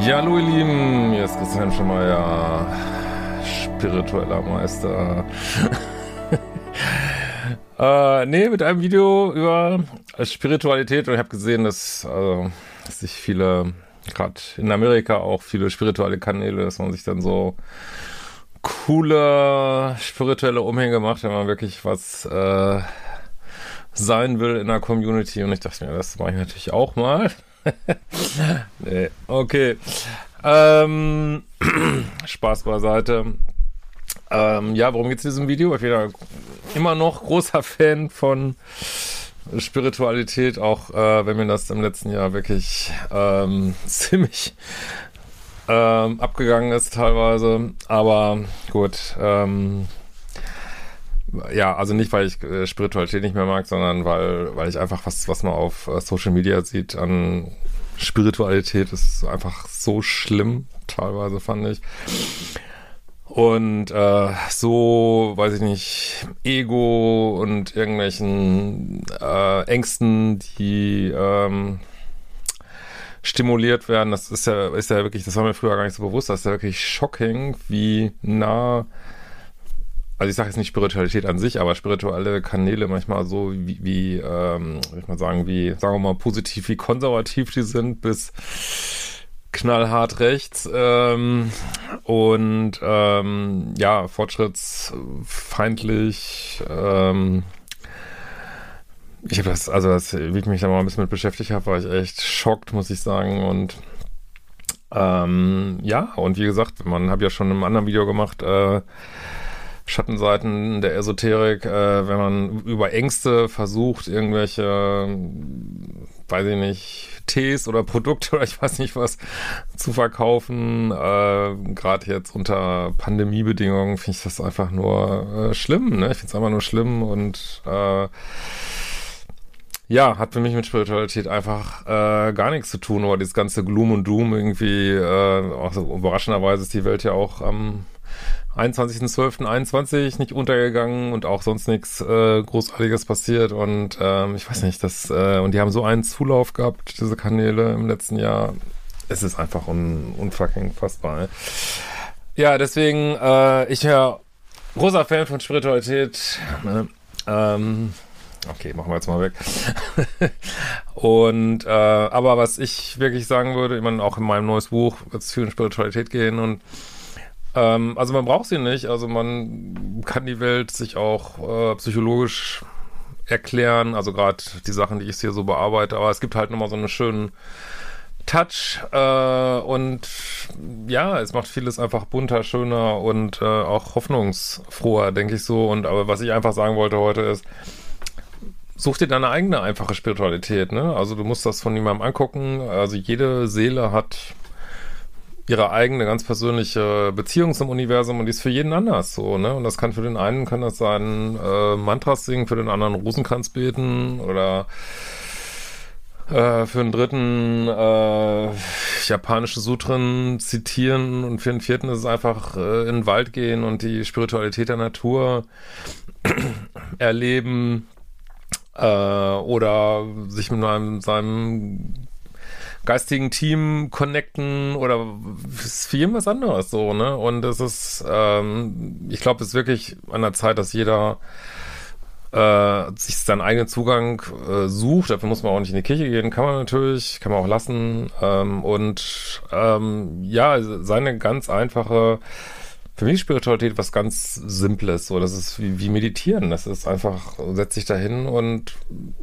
Ja, hallo ihr Lieben, hier ist Christian Schemeier, spiritueller Meister. äh, nee, mit einem Video über Spiritualität und ich habe gesehen, dass, also, dass sich viele, gerade in Amerika auch viele spirituelle Kanäle, dass man sich dann so coole spirituelle Umhänge macht, wenn man wirklich was äh, sein will in der Community und ich dachte mir, das mache ich natürlich auch mal. nee, okay. Ähm, Spaß beiseite. Ähm, ja, worum geht es in diesem Video? Ich bin immer noch großer Fan von Spiritualität, auch äh, wenn mir das im letzten Jahr wirklich ähm, ziemlich ähm, abgegangen ist teilweise. Aber gut, ähm, ja, also nicht, weil ich äh, Spiritualität nicht mehr mag, sondern weil, weil ich einfach was, was man auf äh, Social Media sieht an Spiritualität, ist einfach so schlimm, teilweise fand ich. Und äh, so, weiß ich nicht, Ego und irgendwelchen äh, Ängsten, die ähm, stimuliert werden, das ist ja, ist ja wirklich, das war mir früher gar nicht so bewusst, das ist ja wirklich shocking, wie nah also ich sage jetzt nicht Spiritualität an sich, aber spirituelle Kanäle manchmal so wie, wie ähm, ich mal sagen, wie, sagen wir mal, positiv, wie konservativ die sind, bis knallhart rechts ähm, und ähm, ja, fortschrittsfeindlich. Ähm, ich habe das, also das, wie ich mich da mal ein bisschen mit beschäftigt habe, war ich echt schockt, muss ich sagen. Und ähm, ja, und wie gesagt, man habe ja schon in einem anderen Video gemacht, äh, Schattenseiten der Esoterik, äh, wenn man über Ängste versucht, irgendwelche, weiß ich nicht, Tees oder Produkte oder ich weiß nicht was zu verkaufen. Äh, Gerade jetzt unter Pandemiebedingungen finde ich das einfach nur äh, schlimm. Ne? Ich finde es einfach nur schlimm und äh, ja, hat für mich mit Spiritualität einfach äh, gar nichts zu tun, aber dieses ganze Gloom und Doom irgendwie, äh, auch so überraschenderweise ist die Welt ja auch am 21.12.21 nicht untergegangen und auch sonst nichts äh, Großartiges passiert und ähm, ich weiß nicht, das äh, und die haben so einen Zulauf gehabt, diese Kanäle im letzten Jahr. Es ist einfach un, unfucking fassbar. Ja, deswegen, äh, ich ja großer Fan von Spiritualität. Ne? Ähm, okay, machen wir jetzt mal weg. und äh, aber was ich wirklich sagen würde, ich meine, auch in meinem neues Buch wird es viel um Spiritualität gehen und ähm, also man braucht sie nicht. Also man kann die Welt sich auch äh, psychologisch erklären. Also gerade die Sachen, die ich hier so bearbeite. Aber es gibt halt nochmal so einen schönen Touch äh, und ja, es macht vieles einfach bunter, schöner und äh, auch hoffnungsfroher, denke ich so. Und aber was ich einfach sagen wollte heute ist, such dir deine eigene einfache Spiritualität. Ne? Also du musst das von niemandem angucken. Also jede Seele hat ihre eigene ganz persönliche Beziehung zum Universum und die ist für jeden anders so, ne? Und das kann für den einen kann das sein äh, Mantras singen, für den anderen Rosenkranz beten oder äh, für den dritten äh, japanische Sutren zitieren und für den vierten ist es einfach äh, in den Wald gehen und die Spiritualität der Natur erleben äh, oder sich mit einem, seinem geistigen Team connecten oder ist jeden was anderes so, ne? Und es ist, ähm, ich glaube, es ist wirklich an der Zeit, dass jeder äh, sich seinen eigenen Zugang äh, sucht. Dafür muss man auch nicht in die Kirche gehen, kann man natürlich, kann man auch lassen. Ähm, und ähm, ja, seine ganz einfache für mich ist Spiritualität was ganz Simples. So, das ist wie, wie Meditieren. Das ist einfach, setz dich da hin und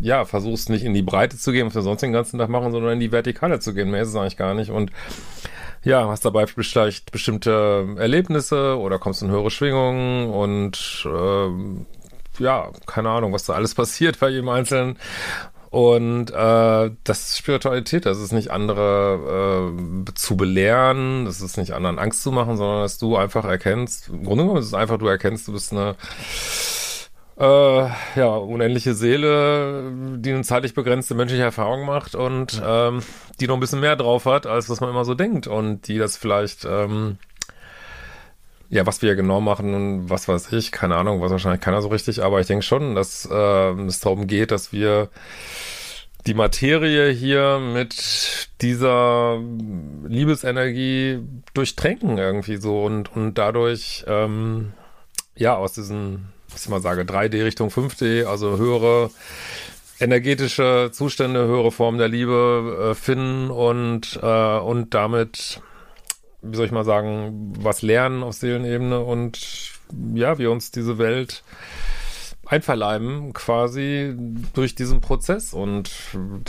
ja, versuchst nicht in die Breite zu gehen, was wir sonst den ganzen Tag machen, sondern in die Vertikale zu gehen. Mehr ist es eigentlich gar nicht. Und ja, hast dabei vielleicht bestimmte Erlebnisse oder kommst in höhere Schwingungen und ähm, ja, keine Ahnung, was da alles passiert bei jedem Einzelnen. Und äh, das ist Spiritualität, das ist nicht andere äh, zu belehren, das ist nicht anderen Angst zu machen, sondern dass du einfach erkennst, im Grunde genommen ist es einfach, du erkennst, du bist eine äh, ja, unendliche Seele, die eine zeitlich begrenzte menschliche Erfahrung macht und ähm, die noch ein bisschen mehr drauf hat, als was man immer so denkt und die das vielleicht ähm, ja, was wir genau machen und was weiß ich, keine Ahnung, was wahrscheinlich keiner so richtig, aber ich denke schon, dass äh, es darum geht, dass wir die Materie hier mit dieser Liebesenergie durchtränken irgendwie so und, und dadurch ähm, ja aus diesen, was ich mal sage, 3D Richtung 5D, also höhere energetische Zustände, höhere Formen der Liebe äh, finden und, äh, und damit wie soll ich mal sagen, was lernen auf Seelenebene und ja, wir uns diese Welt einverleiben quasi durch diesen Prozess und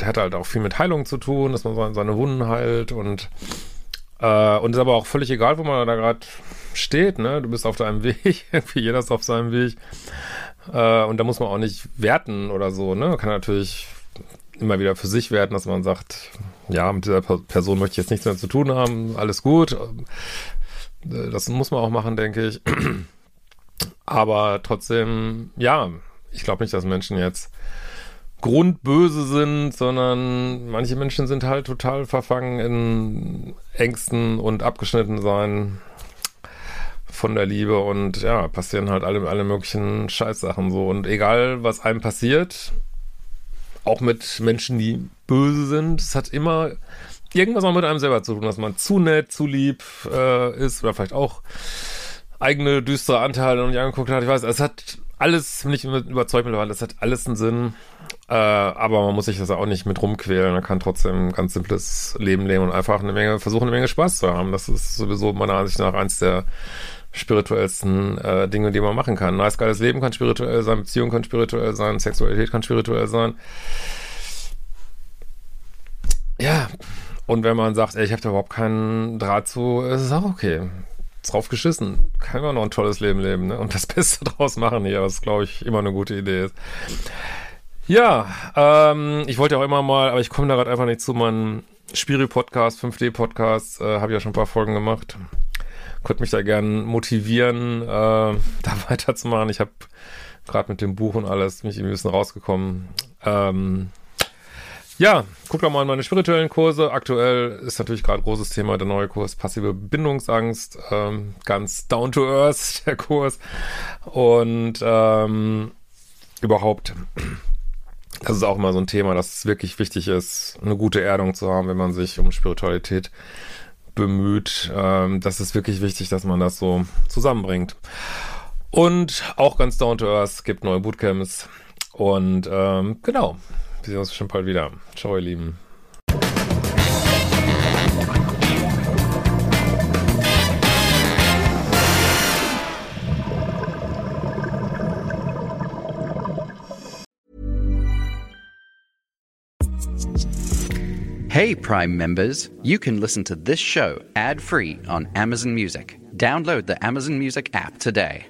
hat halt auch viel mit Heilung zu tun, dass man seine Wunden heilt und äh, und ist aber auch völlig egal, wo man da gerade steht, ne? Du bist auf deinem Weg, jeder ist auf seinem Weg äh, und da muss man auch nicht werten oder so, ne? Man kann natürlich immer wieder für sich werten, dass man sagt, ja, mit dieser Person möchte ich jetzt nichts mehr zu tun haben, alles gut. Äh, das muss man auch machen, denke ich. Aber trotzdem, ja, ich glaube nicht, dass Menschen jetzt grundböse sind, sondern manche Menschen sind halt total verfangen in Ängsten und abgeschnitten sein von der Liebe und ja, passieren halt alle, alle möglichen Scheißsachen so. Und egal, was einem passiert, auch mit Menschen, die böse sind. Es hat immer irgendwas auch mit einem selber zu tun, dass man zu nett, zu lieb äh, ist oder vielleicht auch eigene düstere Anteile noch nicht angeguckt hat. Ich weiß, es hat alles, bin ich überzeugt mittlerweile, es hat alles einen Sinn. Äh, aber man muss sich das auch nicht mit rumquälen. Man kann trotzdem ein ganz simples Leben leben und einfach eine Menge, versuchen, eine Menge Spaß zu haben. Das ist sowieso meiner Ansicht nach eins der spirituellsten äh, Dinge, die man machen kann. Nice, geiles Leben kann spirituell sein, Beziehung kann spirituell sein, Sexualität kann spirituell sein. Ja, und wenn man sagt, ey, ich habe da überhaupt keinen Draht zu, ist es auch okay. Drauf geschissen. Kann man noch ein tolles Leben leben ne? und das Beste draus machen hier, was, glaube ich, immer eine gute Idee ist. Ja, ähm, ich wollte auch immer mal, aber ich komme da gerade einfach nicht zu, meinem Spiri-Podcast, 5D-Podcast, äh, habe ja schon ein paar Folgen gemacht konnte mich da gern motivieren, äh, da weiterzumachen. Ich habe gerade mit dem Buch und alles mich ein bisschen rausgekommen. Ähm, ja, guck doch mal in meine spirituellen Kurse. Aktuell ist natürlich gerade großes Thema der neue Kurs Passive Bindungsangst. Ähm, ganz down to earth der Kurs. Und ähm, überhaupt, das ist auch immer so ein Thema, dass es wirklich wichtig ist, eine gute Erdung zu haben, wenn man sich um Spiritualität bemüht. Ähm, das ist wirklich wichtig, dass man das so zusammenbringt. Und auch ganz down to earth gibt neue Bootcamps. Und ähm, genau, wir sehen uns schon bald wieder. Ciao, ihr Lieben. Hey, Prime members, you can listen to this show ad free on Amazon Music. Download the Amazon Music app today.